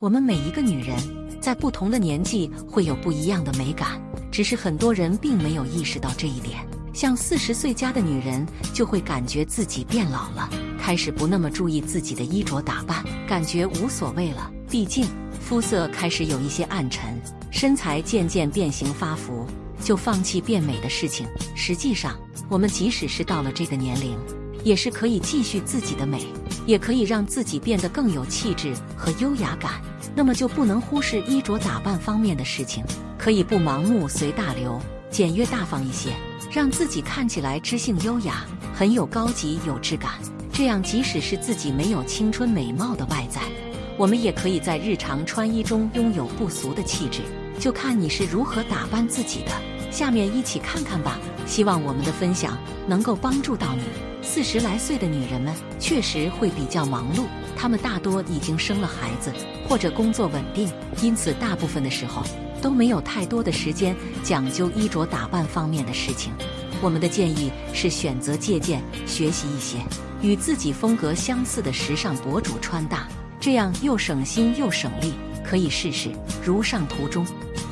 我们每一个女人在不同的年纪会有不一样的美感，只是很多人并没有意识到这一点。像四十岁加的女人就会感觉自己变老了，开始不那么注意自己的衣着打扮，感觉无所谓了。毕竟肤色开始有一些暗沉，身材渐渐变形发福，就放弃变美的事情。实际上，我们即使是到了这个年龄，也是可以继续自己的美，也可以让自己变得更有气质和优雅感。那么就不能忽视衣着打扮方面的事情，可以不盲目随大流，简约大方一些，让自己看起来知性优雅，很有高级有质感。这样，即使是自己没有青春美貌的外在，我们也可以在日常穿衣中拥有不俗的气质。就看你是如何打扮自己的。下面一起看看吧。希望我们的分享能够帮助到你。四十来岁的女人们确实会比较忙碌，她们大多已经生了孩子。或者工作稳定，因此大部分的时候都没有太多的时间讲究衣着打扮方面的事情。我们的建议是选择借鉴、学习一些与自己风格相似的时尚博主穿搭，这样又省心又省力。可以试试如上图中，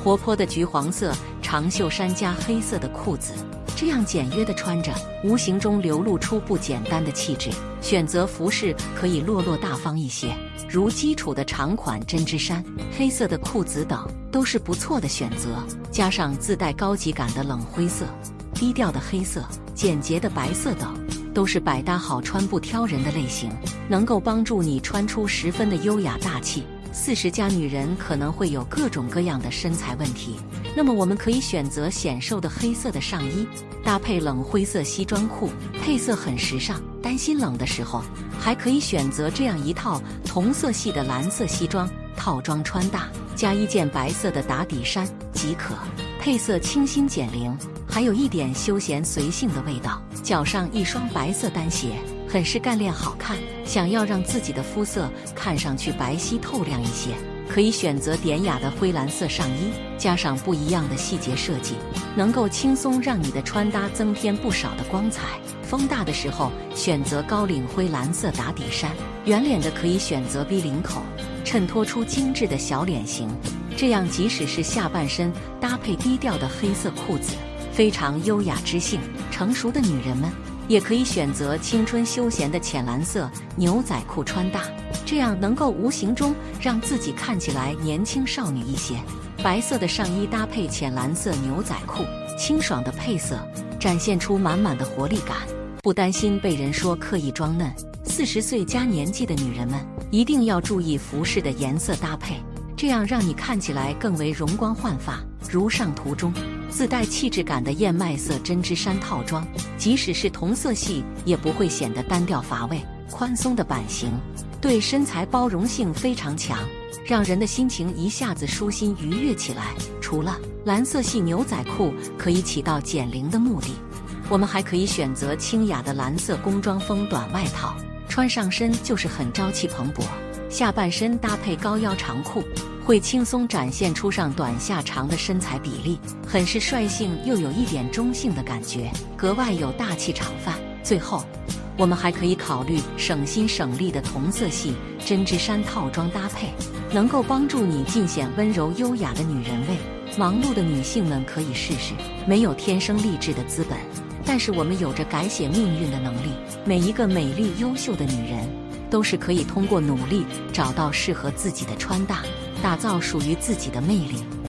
活泼的橘黄色长袖衫加黑色的裤子。这样简约的穿着，无形中流露出不简单的气质。选择服饰可以落落大方一些，如基础的长款针织衫、黑色的裤子等，都是不错的选择。加上自带高级感的冷灰色、低调的黑色、简洁的白色等，都是百搭好穿不挑人的类型，能够帮助你穿出十分的优雅大气。四十加女人可能会有各种各样的身材问题，那么我们可以选择显瘦的黑色的上衣，搭配冷灰色西装裤，配色很时尚。担心冷的时候，还可以选择这样一套同色系的蓝色西装套装穿搭，加一件白色的打底衫即可。配色清新减龄，还有一点休闲随性的味道。脚上一双白色单鞋。很是干练好看，想要让自己的肤色看上去白皙透亮一些，可以选择典雅的灰蓝色上衣，加上不一样的细节设计，能够轻松让你的穿搭增添不少的光彩。风大的时候，选择高领灰蓝色打底衫；圆脸的可以选择 V 领口，衬托出精致的小脸型。这样即使是下半身搭配低调的黑色裤子，非常优雅知性。成熟的女人们。也可以选择青春休闲的浅蓝色牛仔裤穿搭，这样能够无形中让自己看起来年轻少女一些。白色的上衣搭配浅蓝色牛仔裤，清爽的配色展现出满满的活力感，不担心被人说刻意装嫩。四十岁加年纪的女人们一定要注意服饰的颜色搭配，这样让你看起来更为容光焕发。如上图中。自带气质感的燕麦色针织衫套装，即使是同色系也不会显得单调乏味。宽松的版型对身材包容性非常强，让人的心情一下子舒心愉悦起来。除了蓝色系牛仔裤可以起到减龄的目的，我们还可以选择清雅的蓝色工装风短外套，穿上身就是很朝气蓬勃。下半身搭配高腰长裤。会轻松展现出上短下长的身材比例，很是率性又有一点中性的感觉，格外有大气场范。最后，我们还可以考虑省心省力的同色系针织衫套装搭配，能够帮助你尽显温柔优雅的女人味。忙碌的女性们可以试试。没有天生丽质的资本，但是我们有着改写命运的能力。每一个美丽优秀的女人，都是可以通过努力找到适合自己的穿搭。打造属于自己的魅力。